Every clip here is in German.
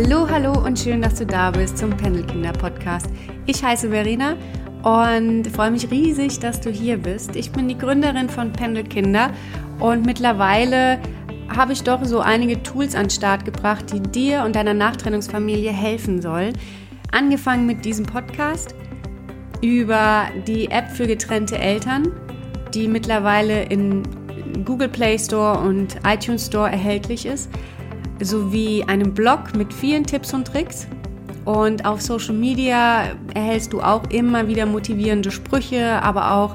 Hallo, hallo und schön, dass du da bist zum Pendelkinder Podcast. Ich heiße Verena und freue mich riesig, dass du hier bist. Ich bin die Gründerin von Pendelkinder und mittlerweile habe ich doch so einige Tools an den Start gebracht, die dir und deiner Nachtrennungsfamilie helfen sollen. Angefangen mit diesem Podcast über die App für getrennte Eltern, die mittlerweile in Google Play Store und iTunes Store erhältlich ist sowie einem Blog mit vielen Tipps und Tricks. Und auf Social Media erhältst du auch immer wieder motivierende Sprüche, aber auch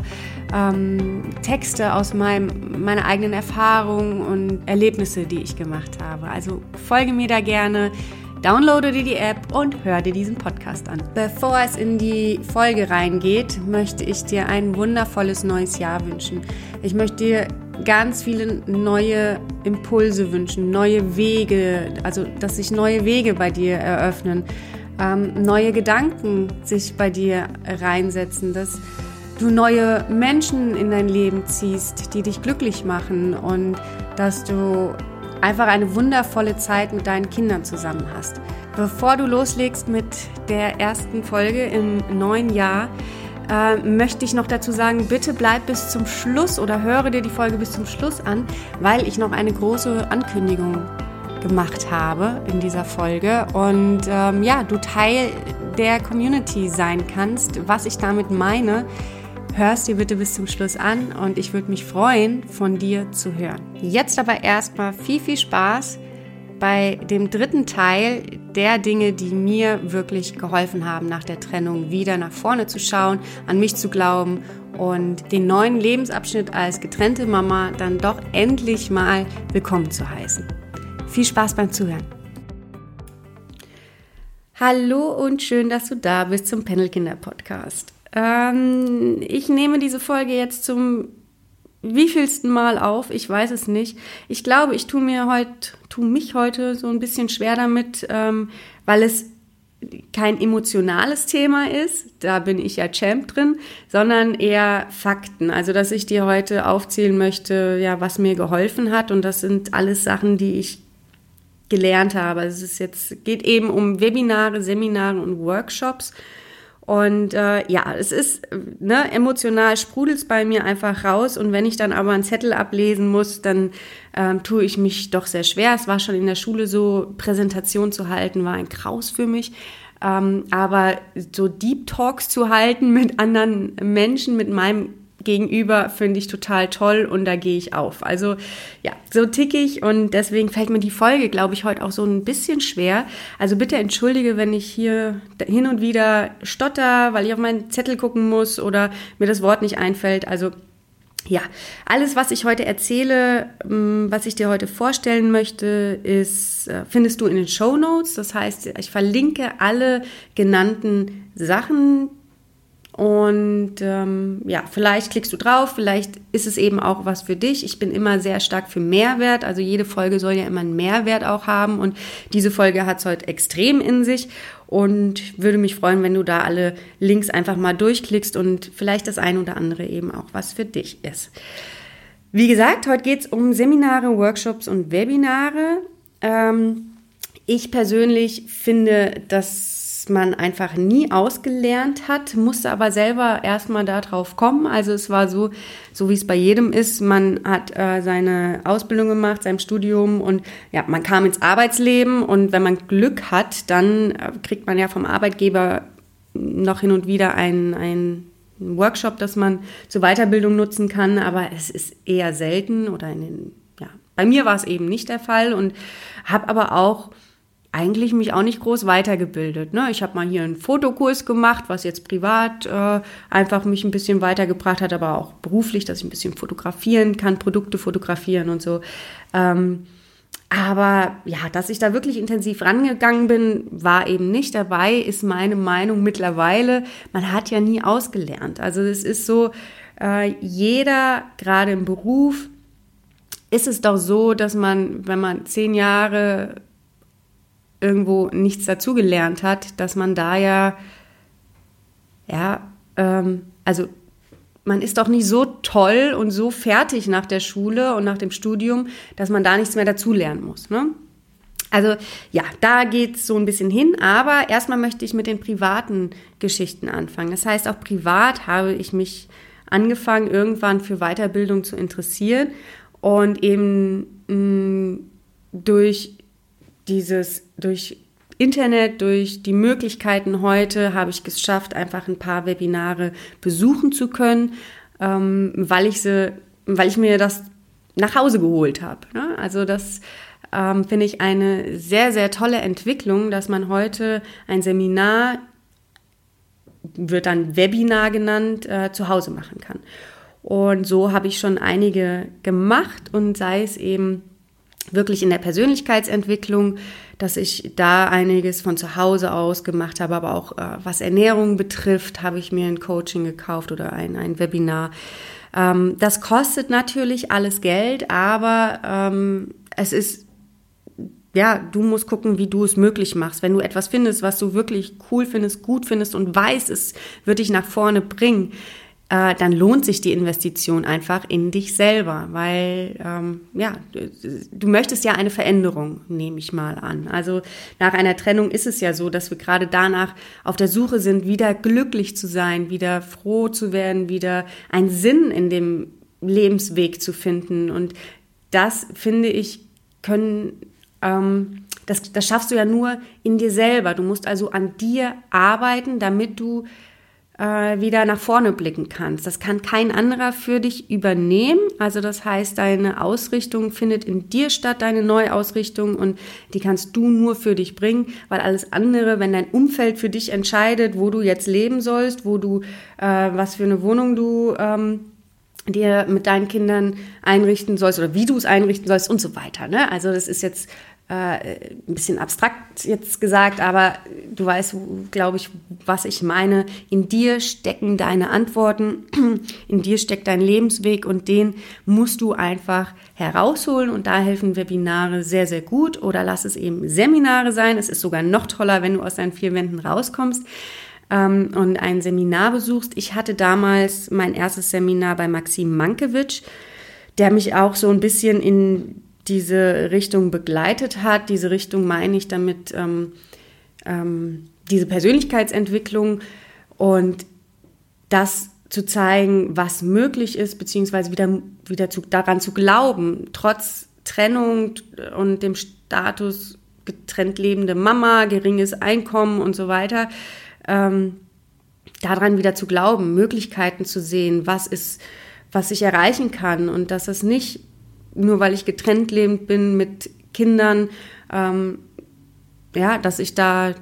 ähm, Texte aus meinem, meiner eigenen Erfahrung und Erlebnisse, die ich gemacht habe. Also folge mir da gerne, downloade dir die App und hör dir diesen Podcast an. Bevor es in die Folge reingeht, möchte ich dir ein wundervolles neues Jahr wünschen. Ich möchte dir ganz viele neue Impulse wünschen, neue Wege, also dass sich neue Wege bei dir eröffnen, ähm, neue Gedanken sich bei dir reinsetzen, dass du neue Menschen in dein Leben ziehst, die dich glücklich machen und dass du einfach eine wundervolle Zeit mit deinen Kindern zusammen hast. Bevor du loslegst mit der ersten Folge im neuen Jahr, äh, möchte ich noch dazu sagen, bitte bleib bis zum Schluss oder höre dir die Folge bis zum Schluss an, weil ich noch eine große Ankündigung gemacht habe in dieser Folge und ähm, ja, du Teil der Community sein kannst. Was ich damit meine, hörst dir bitte bis zum Schluss an und ich würde mich freuen, von dir zu hören. Jetzt aber erstmal viel, viel Spaß bei dem dritten Teil der Dinge, die mir wirklich geholfen haben, nach der Trennung wieder nach vorne zu schauen, an mich zu glauben und den neuen Lebensabschnitt als getrennte Mama dann doch endlich mal willkommen zu heißen. Viel Spaß beim Zuhören. Hallo und schön, dass du da bist zum Panelkinder Podcast. Ähm, ich nehme diese Folge jetzt zum wievielsten Mal auf, ich weiß es nicht. Ich glaube, ich tue mir heute, tue mich heute so ein bisschen schwer damit, ähm, weil es kein emotionales Thema ist, da bin ich ja Champ drin, sondern eher Fakten. Also, dass ich dir heute aufzählen möchte, ja, was mir geholfen hat. Und das sind alles Sachen, die ich gelernt habe. Also es ist jetzt, geht eben um Webinare, Seminare und Workshops und äh, ja, es ist, ne, emotional sprudelt es bei mir einfach raus. Und wenn ich dann aber einen Zettel ablesen muss, dann ähm, tue ich mich doch sehr schwer. Es war schon in der Schule so, Präsentation zu halten, war ein Kraus für mich. Ähm, aber so Deep Talks zu halten mit anderen Menschen, mit meinem gegenüber finde ich total toll und da gehe ich auf. Also ja, so tick ich und deswegen fällt mir die Folge, glaube ich, heute auch so ein bisschen schwer. Also bitte entschuldige, wenn ich hier hin und wieder stotter, weil ich auf meinen Zettel gucken muss oder mir das Wort nicht einfällt. Also ja, alles, was ich heute erzähle, mm, was ich dir heute vorstellen möchte, ist, äh, findest du in den Show Notes. Das heißt, ich verlinke alle genannten Sachen, und ähm, ja, vielleicht klickst du drauf, vielleicht ist es eben auch was für dich. Ich bin immer sehr stark für Mehrwert. Also jede Folge soll ja immer einen Mehrwert auch haben. Und diese Folge hat es heute extrem in sich. Und würde mich freuen, wenn du da alle Links einfach mal durchklickst und vielleicht das ein oder andere eben auch was für dich ist. Wie gesagt, heute geht es um Seminare, Workshops und Webinare. Ähm, ich persönlich finde, dass man einfach nie ausgelernt hat, musste aber selber erstmal darauf kommen. Also es war so, so wie es bei jedem ist, man hat äh, seine Ausbildung gemacht, sein Studium und ja, man kam ins Arbeitsleben und wenn man Glück hat, dann äh, kriegt man ja vom Arbeitgeber noch hin und wieder ein, ein Workshop, das man zur Weiterbildung nutzen kann, aber es ist eher selten oder in den, ja, bei mir war es eben nicht der Fall und habe aber auch eigentlich mich auch nicht groß weitergebildet. Ne? Ich habe mal hier einen Fotokurs gemacht, was jetzt privat äh, einfach mich ein bisschen weitergebracht hat, aber auch beruflich, dass ich ein bisschen fotografieren kann, Produkte fotografieren und so. Ähm, aber ja, dass ich da wirklich intensiv rangegangen bin, war eben nicht dabei, ist meine Meinung mittlerweile. Man hat ja nie ausgelernt. Also es ist so, äh, jeder, gerade im Beruf, ist es doch so, dass man, wenn man zehn Jahre irgendwo nichts dazugelernt hat, dass man da ja, ja, ähm, also man ist doch nicht so toll und so fertig nach der Schule und nach dem Studium, dass man da nichts mehr dazulernen muss. Ne? Also ja, da geht es so ein bisschen hin, aber erstmal möchte ich mit den privaten Geschichten anfangen. Das heißt, auch privat habe ich mich angefangen, irgendwann für Weiterbildung zu interessieren und eben mh, mm, durch dieses, durch Internet, durch die Möglichkeiten heute habe ich geschafft, einfach ein paar Webinare besuchen zu können, ähm, weil ich sie, weil ich mir das nach Hause geholt habe. Ne? Also das ähm, finde ich eine sehr, sehr tolle Entwicklung, dass man heute ein Seminar, wird dann Webinar genannt, äh, zu Hause machen kann. Und so habe ich schon einige gemacht und sei es eben wirklich in der Persönlichkeitsentwicklung, dass ich da einiges von zu Hause aus gemacht habe, aber auch äh, was Ernährung betrifft, habe ich mir ein Coaching gekauft oder ein, ein Webinar. Ähm, das kostet natürlich alles Geld, aber ähm, es ist ja, du musst gucken, wie du es möglich machst. Wenn du etwas findest, was du wirklich cool findest, gut findest und weißt, es wird dich nach vorne bringen, äh, dann lohnt sich die Investition einfach in dich selber, weil ähm, ja, du, du möchtest ja eine Veränderung, nehme ich mal an. Also nach einer Trennung ist es ja so, dass wir gerade danach auf der Suche sind, wieder glücklich zu sein, wieder froh zu werden, wieder einen Sinn in dem Lebensweg zu finden. Und das finde ich können ähm, das, das schaffst du ja nur in dir selber. Du musst also an dir arbeiten, damit du äh, wieder nach vorne blicken kannst. Das kann kein anderer für dich übernehmen. Also das heißt, deine Ausrichtung findet in dir statt, deine Neuausrichtung und die kannst du nur für dich bringen, weil alles andere, wenn dein Umfeld für dich entscheidet, wo du jetzt leben sollst, wo du, äh, was für eine Wohnung du ähm, dir mit deinen Kindern einrichten sollst oder wie du es einrichten sollst und so weiter. Ne? Also das ist jetzt ein bisschen abstrakt jetzt gesagt, aber du weißt, glaube ich, was ich meine. In dir stecken deine Antworten, in dir steckt dein Lebensweg und den musst du einfach herausholen und da helfen Webinare sehr, sehr gut oder lass es eben Seminare sein. Es ist sogar noch toller, wenn du aus deinen vier Wänden rauskommst ähm, und ein Seminar besuchst. Ich hatte damals mein erstes Seminar bei Maxim Mankiewicz, der mich auch so ein bisschen in diese Richtung begleitet hat. Diese Richtung meine ich damit ähm, ähm, diese Persönlichkeitsentwicklung und das zu zeigen, was möglich ist, beziehungsweise wieder, wieder zu, daran zu glauben, trotz Trennung und dem Status getrennt lebende Mama, geringes Einkommen und so weiter, ähm, daran wieder zu glauben, Möglichkeiten zu sehen, was ist, was ich erreichen kann und dass es nicht nur weil ich getrennt lebend bin mit Kindern, ähm, ja, dass ich da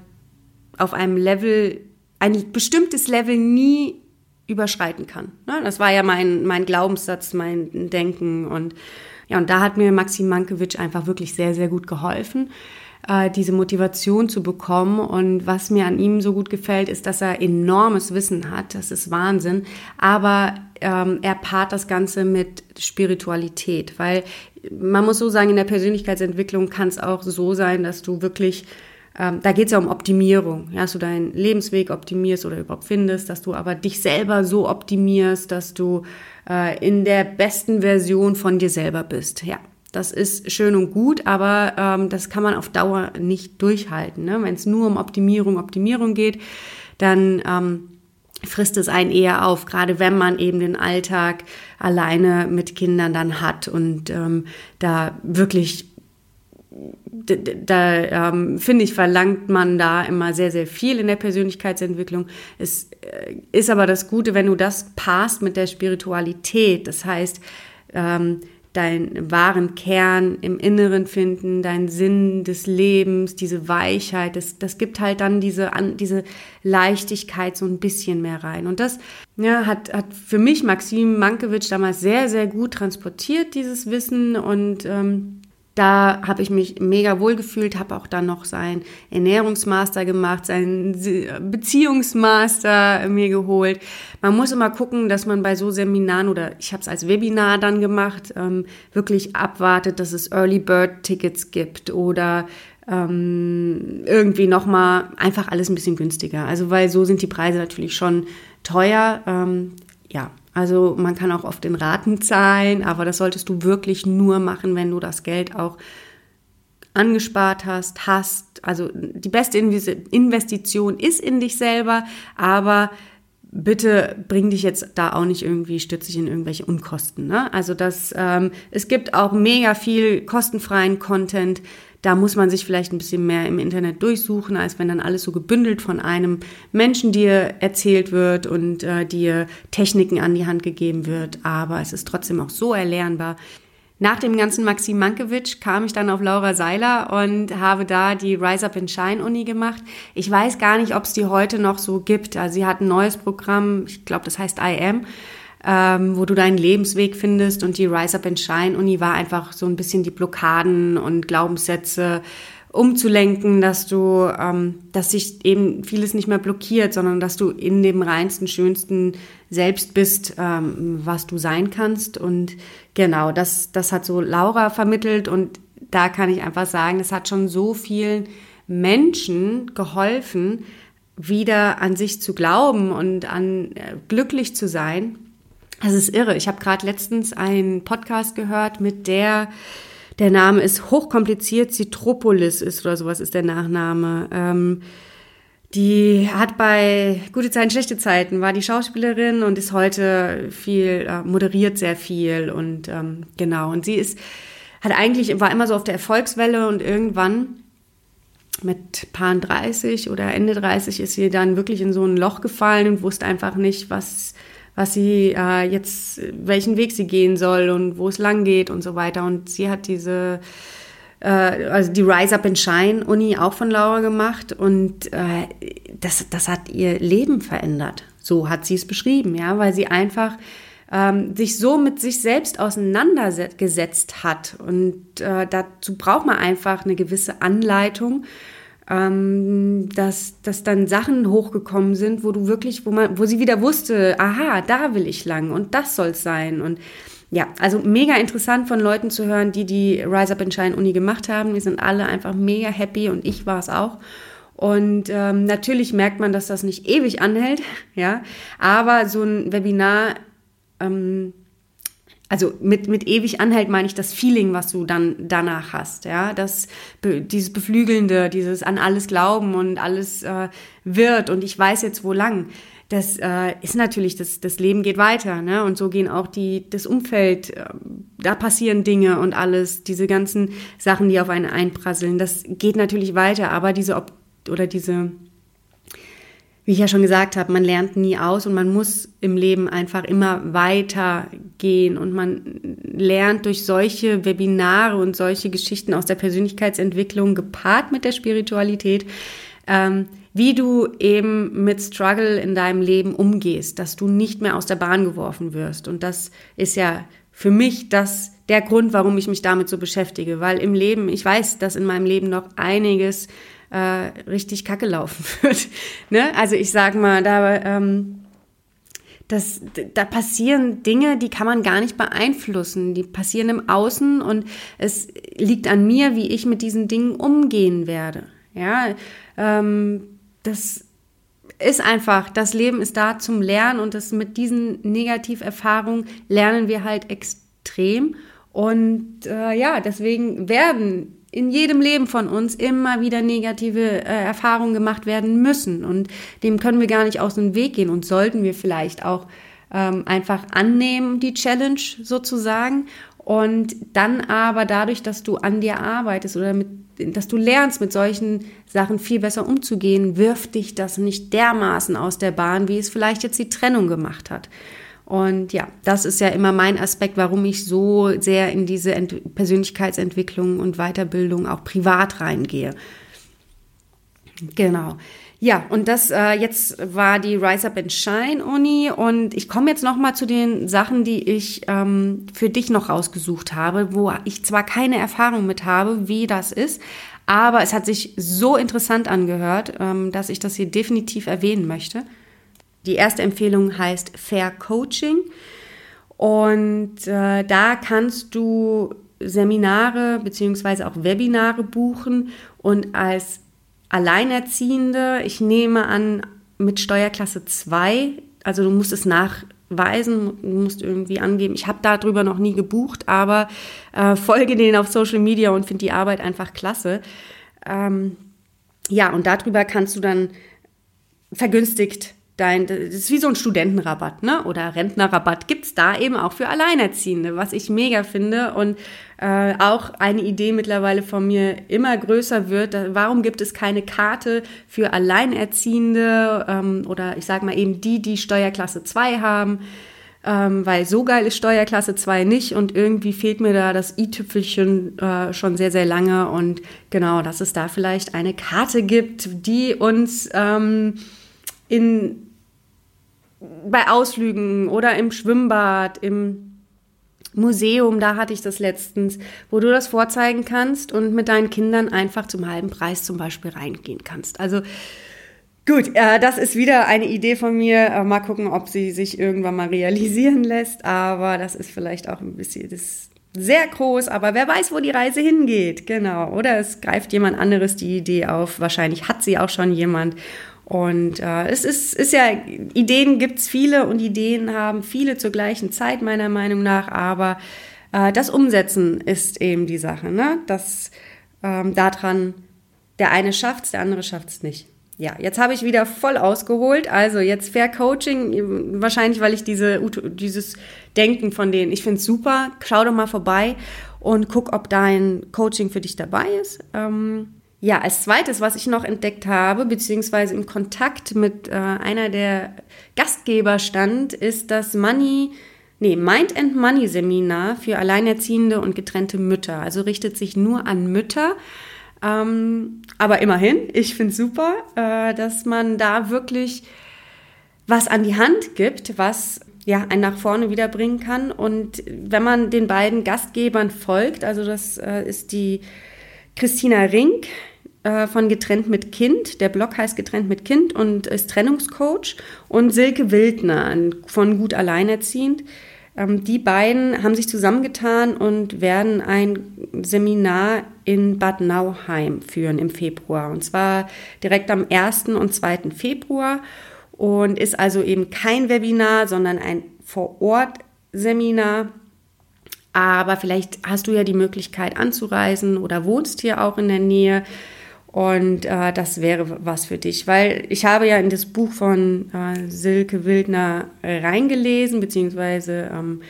auf einem Level, ein bestimmtes Level nie überschreiten kann. Ne? Das war ja mein, mein Glaubenssatz, mein Denken und ja, und da hat mir Maxim Mankiewicz einfach wirklich sehr, sehr gut geholfen äh, diese Motivation zu bekommen. Und was mir an ihm so gut gefällt, ist, dass er enormes Wissen hat. Das ist Wahnsinn. Aber ähm, er paart das Ganze mit Spiritualität, weil man muss so sagen, in der Persönlichkeitsentwicklung kann es auch so sein, dass du wirklich ähm, da geht es ja um Optimierung, ja, dass du deinen Lebensweg optimierst oder überhaupt findest, dass du aber dich selber so optimierst, dass du äh, in der besten Version von dir selber bist. Ja, das ist schön und gut, aber ähm, das kann man auf Dauer nicht durchhalten. Ne? Wenn es nur um Optimierung, Optimierung geht, dann ähm, frisst es einen eher auf, gerade wenn man eben den Alltag alleine mit Kindern dann hat und ähm, da wirklich da ähm, finde ich, verlangt man da immer sehr, sehr viel in der Persönlichkeitsentwicklung. Es äh, ist aber das Gute, wenn du das passt mit der Spiritualität. Das heißt, ähm, deinen wahren Kern im Inneren finden, deinen Sinn des Lebens, diese Weichheit, das, das gibt halt dann diese, diese Leichtigkeit so ein bisschen mehr rein. Und das ja, hat, hat für mich Maxim Mankiewicz damals sehr, sehr gut transportiert, dieses Wissen und ähm, da habe ich mich mega wohl gefühlt, habe auch dann noch seinen Ernährungsmaster gemacht, seinen Beziehungsmaster mir geholt. Man muss immer gucken, dass man bei so Seminaren oder ich habe es als Webinar dann gemacht, ähm, wirklich abwartet, dass es Early Bird Tickets gibt oder ähm, irgendwie nochmal einfach alles ein bisschen günstiger. Also weil so sind die Preise natürlich schon teuer. Ähm, ja, also man kann auch oft in Raten zahlen, aber das solltest du wirklich nur machen, wenn du das Geld auch angespart hast, hast. Also die beste Investition ist in dich selber, aber bitte bring dich jetzt da auch nicht irgendwie stützig in irgendwelche Unkosten. Ne? Also das, ähm, es gibt auch mega viel kostenfreien Content. Da muss man sich vielleicht ein bisschen mehr im Internet durchsuchen, als wenn dann alles so gebündelt von einem Menschen dir erzählt wird und äh, dir Techniken an die Hand gegeben wird. Aber es ist trotzdem auch so erlernbar. Nach dem ganzen Maxim Mankiewicz kam ich dann auf Laura Seiler und habe da die Rise Up in Shine Uni gemacht. Ich weiß gar nicht, ob es die heute noch so gibt. Also sie hat ein neues Programm, ich glaube, das heißt I Am, ähm, wo du deinen Lebensweg findest. Und die Rise Up in Shine Uni war einfach so ein bisschen die Blockaden und Glaubenssätze umzulenken, dass du, ähm, dass sich eben vieles nicht mehr blockiert, sondern dass du in dem reinsten, schönsten Selbst bist, ähm, was du sein kannst. Und genau, das, das hat so Laura vermittelt und da kann ich einfach sagen, es hat schon so vielen Menschen geholfen, wieder an sich zu glauben und an äh, glücklich zu sein. Das ist irre. Ich habe gerade letztens einen Podcast gehört mit der der Name ist hochkompliziert, Citropolis ist oder sowas ist der Nachname. Ähm, die hat bei Gute Zeiten, Schlechte Zeiten, war die Schauspielerin und ist heute viel, äh, moderiert sehr viel und ähm, genau. Und sie ist, hat eigentlich, war immer so auf der Erfolgswelle und irgendwann mit Paar 30 oder Ende 30 ist sie dann wirklich in so ein Loch gefallen und wusste einfach nicht, was, was sie äh, jetzt, welchen Weg sie gehen soll und wo es lang geht und so weiter. Und sie hat diese, äh, also die Rise Up and Shine Uni auch von Laura gemacht und äh, das, das hat ihr Leben verändert. So hat sie es beschrieben, ja, weil sie einfach ähm, sich so mit sich selbst auseinandergesetzt hat. Und äh, dazu braucht man einfach eine gewisse Anleitung ähm, dass, dass dann Sachen hochgekommen sind, wo du wirklich, wo man, wo sie wieder wusste, aha, da will ich lang und das soll es sein. Und ja, also mega interessant von Leuten zu hören, die die Rise Up in Shine Uni gemacht haben. Wir sind alle einfach mega happy und ich war es auch. Und ähm, natürlich merkt man, dass das nicht ewig anhält, ja, aber so ein Webinar ähm, also mit, mit ewig anhält meine ich das Feeling, was du dann danach hast, ja, das, dieses Beflügelnde, dieses an alles glauben und alles äh, wird und ich weiß jetzt wo lang. Das äh, ist natürlich, das, das Leben geht weiter, ne? Und so gehen auch die, das Umfeld, äh, da passieren Dinge und alles, diese ganzen Sachen, die auf einen einprasseln, das geht natürlich weiter, aber diese oder diese wie ich ja schon gesagt habe, man lernt nie aus und man muss im Leben einfach immer weiter gehen und man lernt durch solche Webinare und solche Geschichten aus der Persönlichkeitsentwicklung gepaart mit der Spiritualität, ähm, wie du eben mit Struggle in deinem Leben umgehst, dass du nicht mehr aus der Bahn geworfen wirst. Und das ist ja für mich das der Grund, warum ich mich damit so beschäftige, weil im Leben, ich weiß, dass in meinem Leben noch einiges äh, richtig kacke laufen wird. ne? Also ich sag mal, da, ähm, das, da passieren Dinge, die kann man gar nicht beeinflussen. Die passieren im Außen und es liegt an mir, wie ich mit diesen Dingen umgehen werde. Ja, ähm, das ist einfach, das Leben ist da zum Lernen und das mit diesen Negativerfahrungen lernen wir halt extrem. Und äh, ja, deswegen werden in jedem Leben von uns immer wieder negative äh, Erfahrungen gemacht werden müssen. Und dem können wir gar nicht aus dem Weg gehen und sollten wir vielleicht auch ähm, einfach annehmen, die Challenge sozusagen. Und dann aber dadurch, dass du an dir arbeitest oder mit, dass du lernst, mit solchen Sachen viel besser umzugehen, wirft dich das nicht dermaßen aus der Bahn, wie es vielleicht jetzt die Trennung gemacht hat. Und ja, das ist ja immer mein Aspekt, warum ich so sehr in diese Ent Persönlichkeitsentwicklung und Weiterbildung auch privat reingehe. Genau. Ja, und das äh, jetzt war die Rise Up and Shine Uni und ich komme jetzt noch mal zu den Sachen, die ich ähm, für dich noch rausgesucht habe, wo ich zwar keine Erfahrung mit habe, wie das ist, aber es hat sich so interessant angehört, ähm, dass ich das hier definitiv erwähnen möchte. Die erste Empfehlung heißt Fair Coaching. Und äh, da kannst du Seminare beziehungsweise auch Webinare buchen und als Alleinerziehende, ich nehme an, mit Steuerklasse 2, also du musst es nach weisen, du musst irgendwie angeben, ich habe darüber noch nie gebucht, aber äh, folge denen auf Social Media und finde die Arbeit einfach klasse. Ähm, ja, und darüber kannst du dann vergünstigt dein, das ist wie so ein Studentenrabatt, ne? Oder Rentnerrabatt gibt's da eben auch für Alleinerziehende, was ich mega finde und äh, auch eine Idee mittlerweile von mir immer größer wird. Warum gibt es keine Karte für Alleinerziehende ähm, oder ich sage mal eben die, die Steuerklasse 2 haben? Ähm, weil so geil ist Steuerklasse 2 nicht und irgendwie fehlt mir da das i-Tüpfelchen äh, schon sehr, sehr lange und genau, dass es da vielleicht eine Karte gibt, die uns ähm, in, bei Ausflügen oder im Schwimmbad, im Museum, da hatte ich das letztens, wo du das vorzeigen kannst und mit deinen Kindern einfach zum halben Preis zum Beispiel reingehen kannst. Also gut, äh, das ist wieder eine Idee von mir. Äh, mal gucken, ob sie sich irgendwann mal realisieren lässt. Aber das ist vielleicht auch ein bisschen das sehr groß, aber wer weiß, wo die Reise hingeht. Genau. Oder es greift jemand anderes die Idee auf. Wahrscheinlich hat sie auch schon jemand. Und äh, es ist, ist ja, Ideen gibt es viele und Ideen haben viele zur gleichen Zeit, meiner Meinung nach, aber äh, das Umsetzen ist eben die Sache, ne? Dass ähm, daran der eine schafft der andere schafft es nicht. Ja, jetzt habe ich wieder voll ausgeholt. Also jetzt Fair Coaching, wahrscheinlich, weil ich diese, dieses Denken von denen, ich finde es super. Schau doch mal vorbei und guck, ob dein Coaching für dich dabei ist. Ähm, ja, als zweites, was ich noch entdeckt habe, beziehungsweise im Kontakt mit äh, einer der Gastgeber stand, ist das Money, nee, Mind and Money Seminar für Alleinerziehende und getrennte Mütter. Also richtet sich nur an Mütter. Ähm, aber immerhin, ich finde super, äh, dass man da wirklich was an die Hand gibt, was ja, einen nach vorne wiederbringen kann. Und wenn man den beiden Gastgebern folgt, also das äh, ist die Christina Rink, äh, von Getrennt mit Kind. Der Blog heißt Getrennt mit Kind und ist Trennungscoach. Und Silke Wildner von Gut Alleinerziehend. Ähm, die beiden haben sich zusammengetan und werden ein Seminar in Bad Nauheim führen im Februar. Und zwar direkt am 1. und 2. Februar. Und ist also eben kein Webinar, sondern ein Vor-Ort-Seminar. Aber vielleicht hast du ja die Möglichkeit anzureisen oder wohnst hier auch in der Nähe. Und äh, das wäre was für dich, weil ich habe ja in das Buch von äh, Silke Wildner reingelesen, beziehungsweise ähm,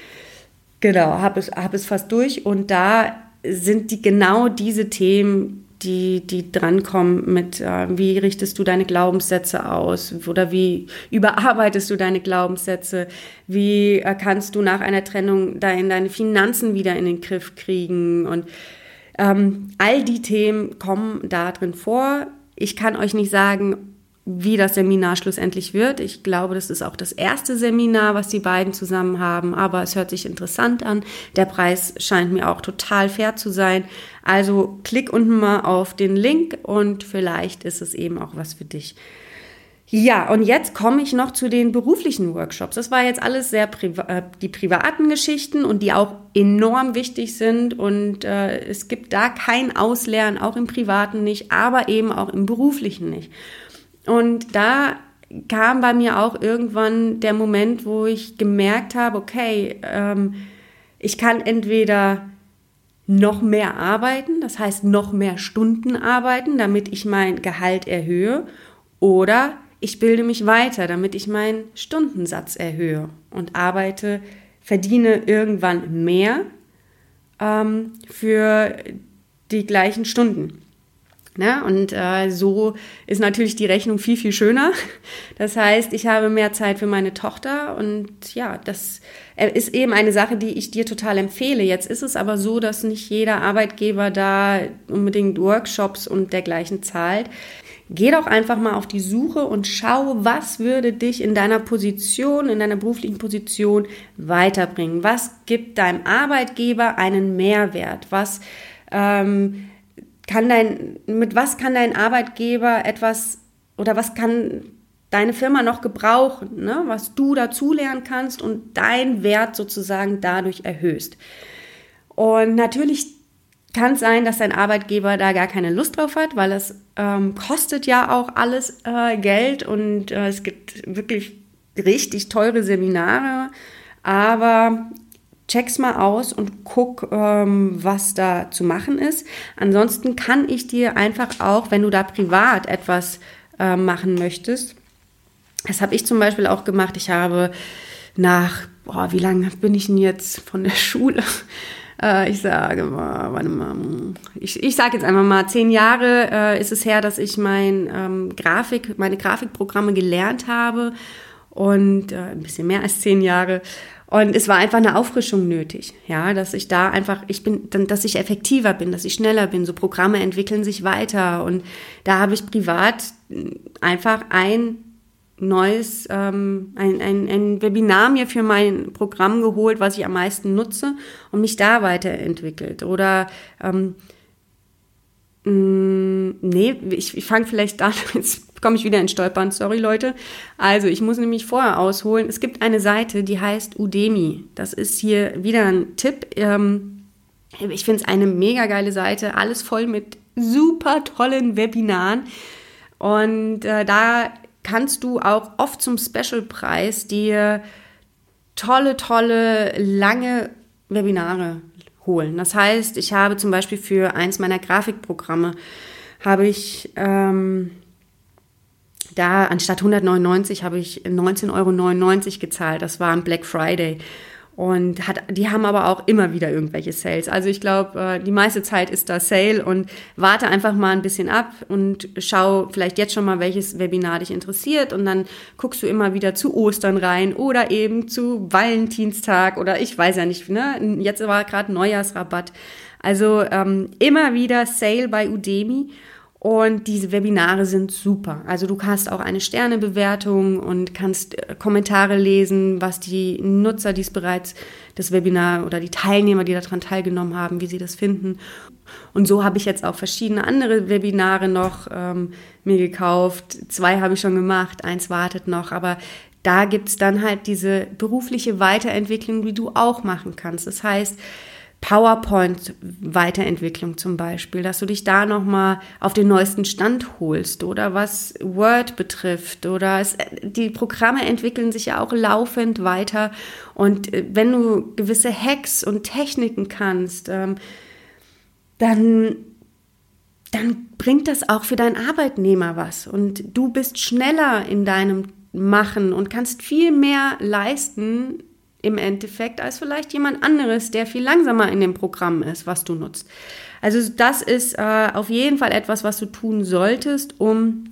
genau, habe es, hab es fast durch. Und da sind die genau diese Themen, die, die drankommen mit, äh, wie richtest du deine Glaubenssätze aus? Oder wie überarbeitest du deine Glaubenssätze, wie kannst du nach einer Trennung dein, deine Finanzen wieder in den Griff kriegen? Und ähm, all die Themen kommen da drin vor. Ich kann euch nicht sagen, wie das Seminar schlussendlich wird. Ich glaube, das ist auch das erste Seminar, was die beiden zusammen haben, aber es hört sich interessant an. Der Preis scheint mir auch total fair zu sein. Also klick unten mal auf den Link und vielleicht ist es eben auch was für dich. Ja, und jetzt komme ich noch zu den beruflichen Workshops. Das war jetzt alles sehr priva äh, die privaten Geschichten und die auch enorm wichtig sind. Und äh, es gibt da kein Auslernen, auch im privaten nicht, aber eben auch im beruflichen nicht. Und da kam bei mir auch irgendwann der Moment, wo ich gemerkt habe, okay, ähm, ich kann entweder noch mehr arbeiten, das heißt noch mehr Stunden arbeiten, damit ich mein Gehalt erhöhe, oder ich bilde mich weiter, damit ich meinen Stundensatz erhöhe und arbeite, verdiene irgendwann mehr ähm, für die gleichen Stunden. Ne? Und äh, so ist natürlich die Rechnung viel, viel schöner. Das heißt, ich habe mehr Zeit für meine Tochter und ja, das äh, ist eben eine Sache, die ich dir total empfehle. Jetzt ist es aber so, dass nicht jeder Arbeitgeber da unbedingt Workshops und dergleichen zahlt. Geh doch einfach mal auf die Suche und schau, was würde dich in deiner Position, in deiner beruflichen Position weiterbringen. Was gibt deinem Arbeitgeber einen Mehrwert? Was ähm, kann dein, mit was kann dein Arbeitgeber etwas oder was kann deine Firma noch gebrauchen, ne? was du dazulernen kannst und dein Wert sozusagen dadurch erhöhst. Und natürlich kann sein, dass dein Arbeitgeber da gar keine Lust drauf hat, weil es ähm, kostet ja auch alles äh, Geld und äh, es gibt wirklich richtig teure Seminare, aber check's mal aus und guck, ähm, was da zu machen ist. Ansonsten kann ich dir einfach auch, wenn du da privat etwas äh, machen möchtest, das habe ich zum Beispiel auch gemacht. Ich habe nach, boah, wie lange bin ich denn jetzt von der Schule? Äh, ich sage mal, warte mal, ich, ich sage jetzt einfach mal, zehn Jahre äh, ist es her, dass ich mein ähm, Grafik, meine Grafikprogramme gelernt habe und äh, ein bisschen mehr als zehn Jahre. Und es war einfach eine Auffrischung nötig, ja, dass ich da einfach, ich bin, dass ich effektiver bin, dass ich schneller bin. So Programme entwickeln sich weiter und da habe ich privat einfach ein neues, ähm, ein, ein, ein Webinar mir für mein Programm geholt, was ich am meisten nutze und mich da weiterentwickelt. Oder ähm, mh, mm, nee, ich, ich fange vielleicht da, jetzt komme ich wieder in Stolpern, sorry Leute. Also ich muss nämlich vorher ausholen. Es gibt eine Seite, die heißt Udemy. Das ist hier wieder ein Tipp. Ähm, ich finde es eine mega geile Seite, alles voll mit super tollen Webinaren. Und äh, da kannst du auch oft zum Special-Preis dir tolle, tolle, lange Webinare holen. Das heißt, ich habe zum Beispiel für eins meiner Grafikprogramme habe ich ähm, da anstatt 199 habe ich 19,99 Euro gezahlt. Das war ein Black Friday. Und hat, die haben aber auch immer wieder irgendwelche Sales. Also ich glaube, äh, die meiste Zeit ist da Sale und warte einfach mal ein bisschen ab und schau vielleicht jetzt schon mal, welches Webinar dich interessiert und dann guckst du immer wieder zu Ostern rein oder eben zu Valentinstag oder ich weiß ja nicht, ne? Jetzt war gerade Neujahrsrabatt. Also ähm, immer wieder Sale bei Udemy und diese Webinare sind super. Also du hast auch eine Sternebewertung und kannst äh, Kommentare lesen, was die Nutzer, die es bereits das Webinar oder die Teilnehmer, die daran teilgenommen haben, wie sie das finden. Und so habe ich jetzt auch verschiedene andere Webinare noch ähm, mir gekauft. Zwei habe ich schon gemacht, eins wartet noch, aber da gibt's dann halt diese berufliche Weiterentwicklung, die du auch machen kannst. Das heißt, PowerPoint-Weiterentwicklung zum Beispiel, dass du dich da nochmal auf den neuesten Stand holst oder was Word betrifft oder es, die Programme entwickeln sich ja auch laufend weiter. Und äh, wenn du gewisse Hacks und Techniken kannst, ähm, dann dann bringt das auch für deinen Arbeitnehmer was. Und du bist schneller in deinem Machen und kannst viel mehr leisten im Endeffekt als vielleicht jemand anderes, der viel langsamer in dem Programm ist, was du nutzt. Also das ist äh, auf jeden Fall etwas, was du tun solltest, um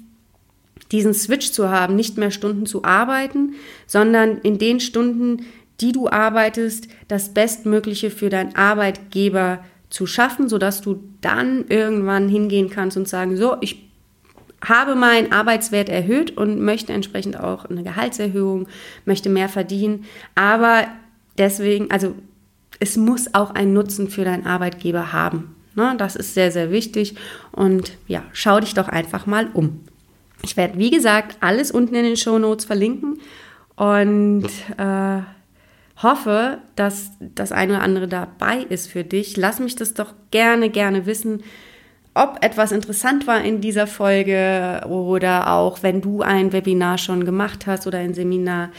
diesen Switch zu haben, nicht mehr Stunden zu arbeiten, sondern in den Stunden, die du arbeitest, das Bestmögliche für deinen Arbeitgeber zu schaffen, sodass du dann irgendwann hingehen kannst und sagen, so, ich habe meinen Arbeitswert erhöht und möchte entsprechend auch eine Gehaltserhöhung, möchte mehr verdienen. Aber deswegen, also es muss auch einen Nutzen für deinen Arbeitgeber haben. Ne? Das ist sehr, sehr wichtig. Und ja, schau dich doch einfach mal um. Ich werde, wie gesagt, alles unten in den Show Notes verlinken und äh, hoffe, dass das eine oder andere dabei ist für dich. Lass mich das doch gerne, gerne wissen ob etwas interessant war in dieser Folge oder auch wenn du ein Webinar schon gemacht hast oder ein Seminar,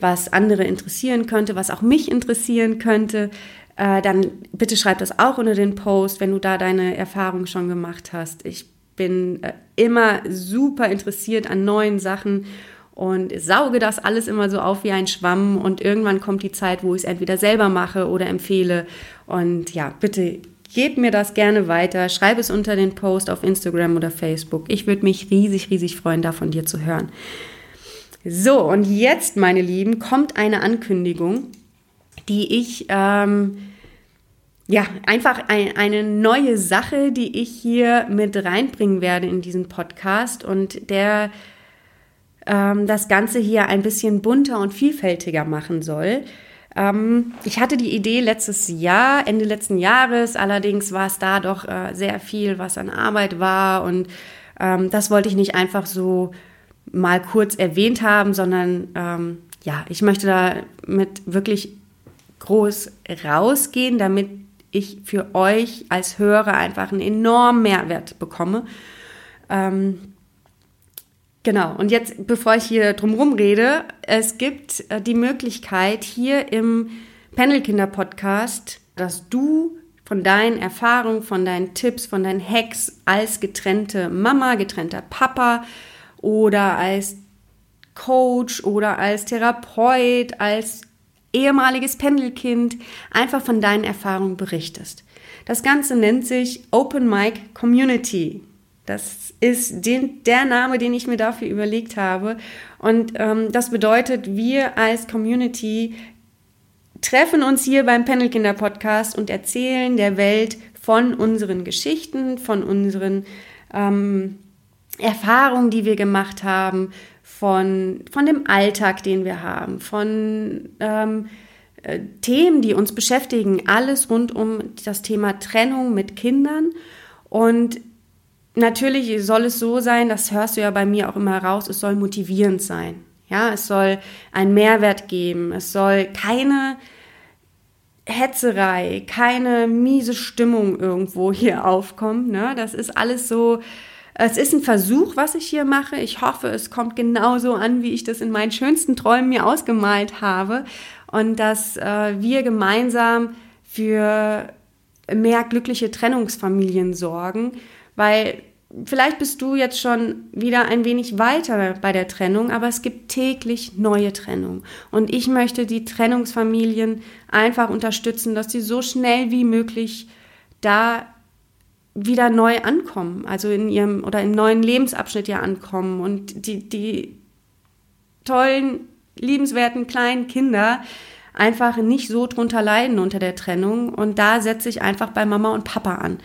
was andere interessieren könnte, was auch mich interessieren könnte, äh, dann bitte schreib das auch unter den Post, wenn du da deine Erfahrung schon gemacht hast. Ich bin äh, immer super interessiert an neuen Sachen und sauge das alles immer so auf wie ein Schwamm und irgendwann kommt die Zeit, wo ich es entweder selber mache oder empfehle. Und ja, bitte Gebt mir das gerne weiter, schreib es unter den Post auf Instagram oder Facebook. Ich würde mich riesig, riesig freuen, da von dir zu hören. So, und jetzt, meine Lieben, kommt eine Ankündigung, die ich, ähm, ja, einfach ein, eine neue Sache, die ich hier mit reinbringen werde in diesen Podcast und der ähm, das Ganze hier ein bisschen bunter und vielfältiger machen soll. Ähm, ich hatte die Idee letztes Jahr, Ende letzten Jahres, allerdings war es da doch äh, sehr viel, was an Arbeit war und ähm, das wollte ich nicht einfach so mal kurz erwähnt haben, sondern ähm, ja, ich möchte da mit wirklich groß rausgehen, damit ich für euch als Hörer einfach einen enormen Mehrwert bekomme. Ähm, Genau, und jetzt, bevor ich hier drumherum rede, es gibt äh, die Möglichkeit hier im Panelkinder-Podcast, dass du von deinen Erfahrungen, von deinen Tipps, von deinen Hacks als getrennte Mama, getrennter Papa oder als Coach oder als Therapeut, als ehemaliges Pendelkind einfach von deinen Erfahrungen berichtest. Das Ganze nennt sich Open Mic Community. Das ist den, der Name, den ich mir dafür überlegt habe. Und ähm, das bedeutet, wir als Community treffen uns hier beim Panelkinder Podcast und erzählen der Welt von unseren Geschichten, von unseren ähm, Erfahrungen, die wir gemacht haben, von, von dem Alltag, den wir haben, von ähm, äh, Themen, die uns beschäftigen, alles rund um das Thema Trennung mit Kindern. Und natürlich soll es so sein, das hörst du ja bei mir auch immer raus, es soll motivierend sein. Ja, es soll einen Mehrwert geben. Es soll keine Hetzerei, keine miese Stimmung irgendwo hier aufkommen. Ne? Das ist alles so, es ist ein Versuch, was ich hier mache. Ich hoffe, es kommt genauso an, wie ich das in meinen schönsten Träumen mir ausgemalt habe. Und dass äh, wir gemeinsam für mehr glückliche Trennungsfamilien sorgen, weil vielleicht bist du jetzt schon wieder ein wenig weiter bei der Trennung, aber es gibt täglich neue Trennungen. Und ich möchte die Trennungsfamilien einfach unterstützen, dass sie so schnell wie möglich da wieder neu ankommen, also in ihrem oder im neuen Lebensabschnitt ja ankommen und die, die tollen, liebenswerten kleinen Kinder einfach nicht so drunter leiden unter der Trennung. Und da setze ich einfach bei Mama und Papa an.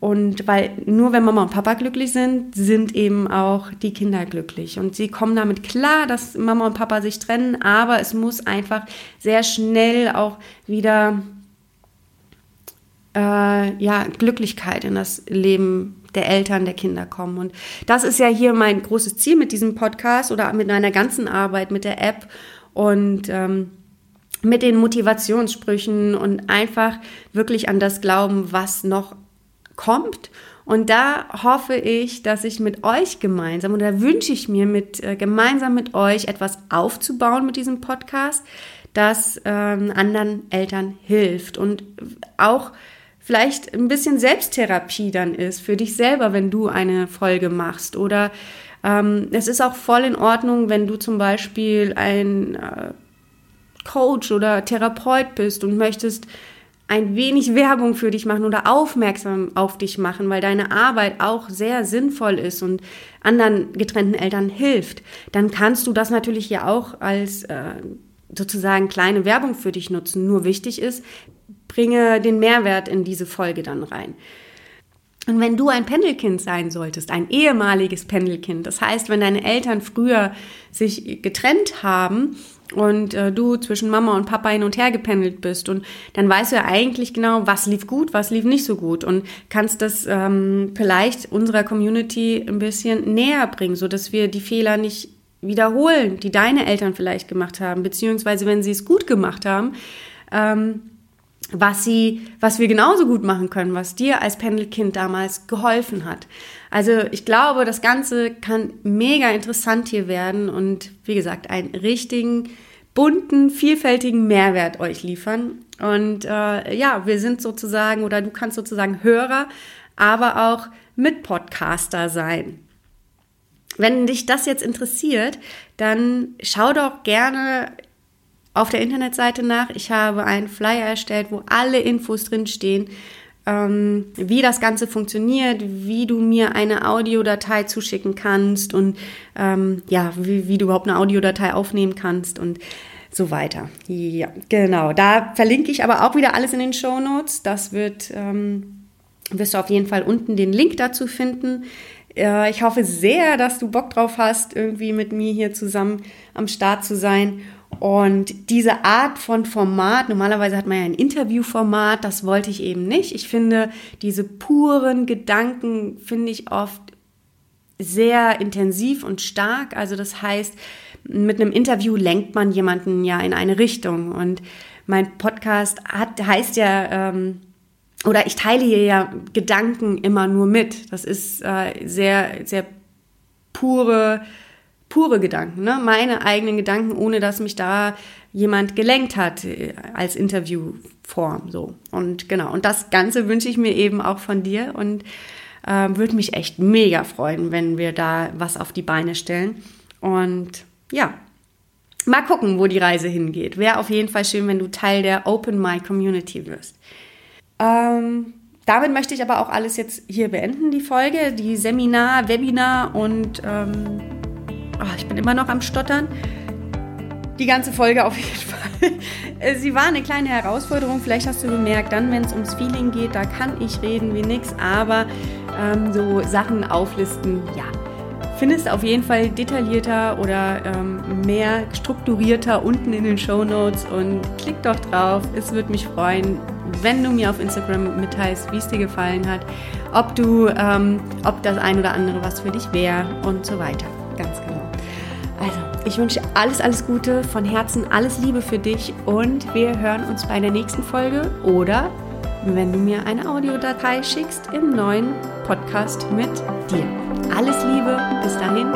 Und weil nur wenn Mama und Papa glücklich sind, sind eben auch die Kinder glücklich. Und sie kommen damit klar, dass Mama und Papa sich trennen, aber es muss einfach sehr schnell auch wieder äh, ja, Glücklichkeit in das Leben der Eltern, der Kinder kommen. Und das ist ja hier mein großes Ziel mit diesem Podcast oder mit meiner ganzen Arbeit mit der App und ähm, mit den Motivationssprüchen und einfach wirklich an das Glauben, was noch kommt. Und da hoffe ich, dass ich mit euch gemeinsam oder wünsche ich mir mit äh, gemeinsam mit euch etwas aufzubauen mit diesem Podcast, das ähm, anderen Eltern hilft und auch vielleicht ein bisschen Selbsttherapie dann ist für dich selber, wenn du eine Folge machst oder ähm, es ist auch voll in Ordnung, wenn du zum Beispiel ein äh, Coach oder Therapeut bist und möchtest ein wenig Werbung für dich machen oder aufmerksam auf dich machen, weil deine Arbeit auch sehr sinnvoll ist und anderen getrennten Eltern hilft, dann kannst du das natürlich ja auch als äh, sozusagen kleine Werbung für dich nutzen. Nur wichtig ist, bringe den Mehrwert in diese Folge dann rein. Und wenn du ein Pendelkind sein solltest, ein ehemaliges Pendelkind, das heißt, wenn deine Eltern früher sich getrennt haben und äh, du zwischen Mama und Papa hin und her gependelt bist. Und dann weißt du ja eigentlich genau, was lief gut, was lief nicht so gut. Und kannst das ähm, vielleicht unserer Community ein bisschen näher bringen, so dass wir die Fehler nicht wiederholen, die deine Eltern vielleicht gemacht haben, beziehungsweise wenn sie es gut gemacht haben, ähm, was sie, was wir genauso gut machen können, was dir als Pendelkind damals geholfen hat. Also ich glaube, das Ganze kann mega interessant hier werden und wie gesagt, einen richtigen, bunten, vielfältigen Mehrwert euch liefern. Und äh, ja, wir sind sozusagen oder du kannst sozusagen Hörer, aber auch Mitpodcaster sein. Wenn dich das jetzt interessiert, dann schau doch gerne auf der Internetseite nach. Ich habe einen Flyer erstellt, wo alle Infos drin stehen, ähm, wie das Ganze funktioniert, wie du mir eine Audiodatei zuschicken kannst und ähm, ja, wie, wie du überhaupt eine Audiodatei aufnehmen kannst und so weiter. Ja, genau. Da verlinke ich aber auch wieder alles in den Show Notes. Das wird, ähm, wirst du auf jeden Fall unten den Link dazu finden. Äh, ich hoffe sehr, dass du Bock drauf hast, irgendwie mit mir hier zusammen am Start zu sein. Und diese Art von Format, normalerweise hat man ja ein Interviewformat, das wollte ich eben nicht. Ich finde, diese puren Gedanken finde ich oft sehr intensiv und stark. Also das heißt, mit einem Interview lenkt man jemanden ja in eine Richtung. Und mein Podcast hat, heißt ja, ähm, oder ich teile hier ja Gedanken immer nur mit. Das ist äh, sehr, sehr pure pure Gedanken, ne? meine eigenen Gedanken, ohne dass mich da jemand gelenkt hat äh, als Interviewform. So. Und genau, und das Ganze wünsche ich mir eben auch von dir und äh, würde mich echt mega freuen, wenn wir da was auf die Beine stellen. Und ja, mal gucken, wo die Reise hingeht. Wäre auf jeden Fall schön, wenn du Teil der Open My Community wirst. Ähm, damit möchte ich aber auch alles jetzt hier beenden, die Folge, die Seminar, Webinar und ähm, oh, ich bin immer noch am Stottern. Die ganze Folge auf jeden Fall. Sie war eine kleine Herausforderung. Vielleicht hast du gemerkt, dann, wenn es ums Feeling geht, da kann ich reden wie nix, aber ähm, so Sachen auflisten, ja, findest auf jeden Fall detaillierter oder ähm, mehr strukturierter unten in den Show Notes und klick doch drauf. Es würde mich freuen, wenn du mir auf Instagram mitteilst, wie es dir gefallen hat, ob du, ähm, ob das ein oder andere was für dich wäre und so weiter. Ich wünsche alles, alles Gute, von Herzen alles Liebe für dich und wir hören uns bei der nächsten Folge oder wenn du mir eine Audiodatei schickst im neuen Podcast mit dir. Alles Liebe, bis dahin,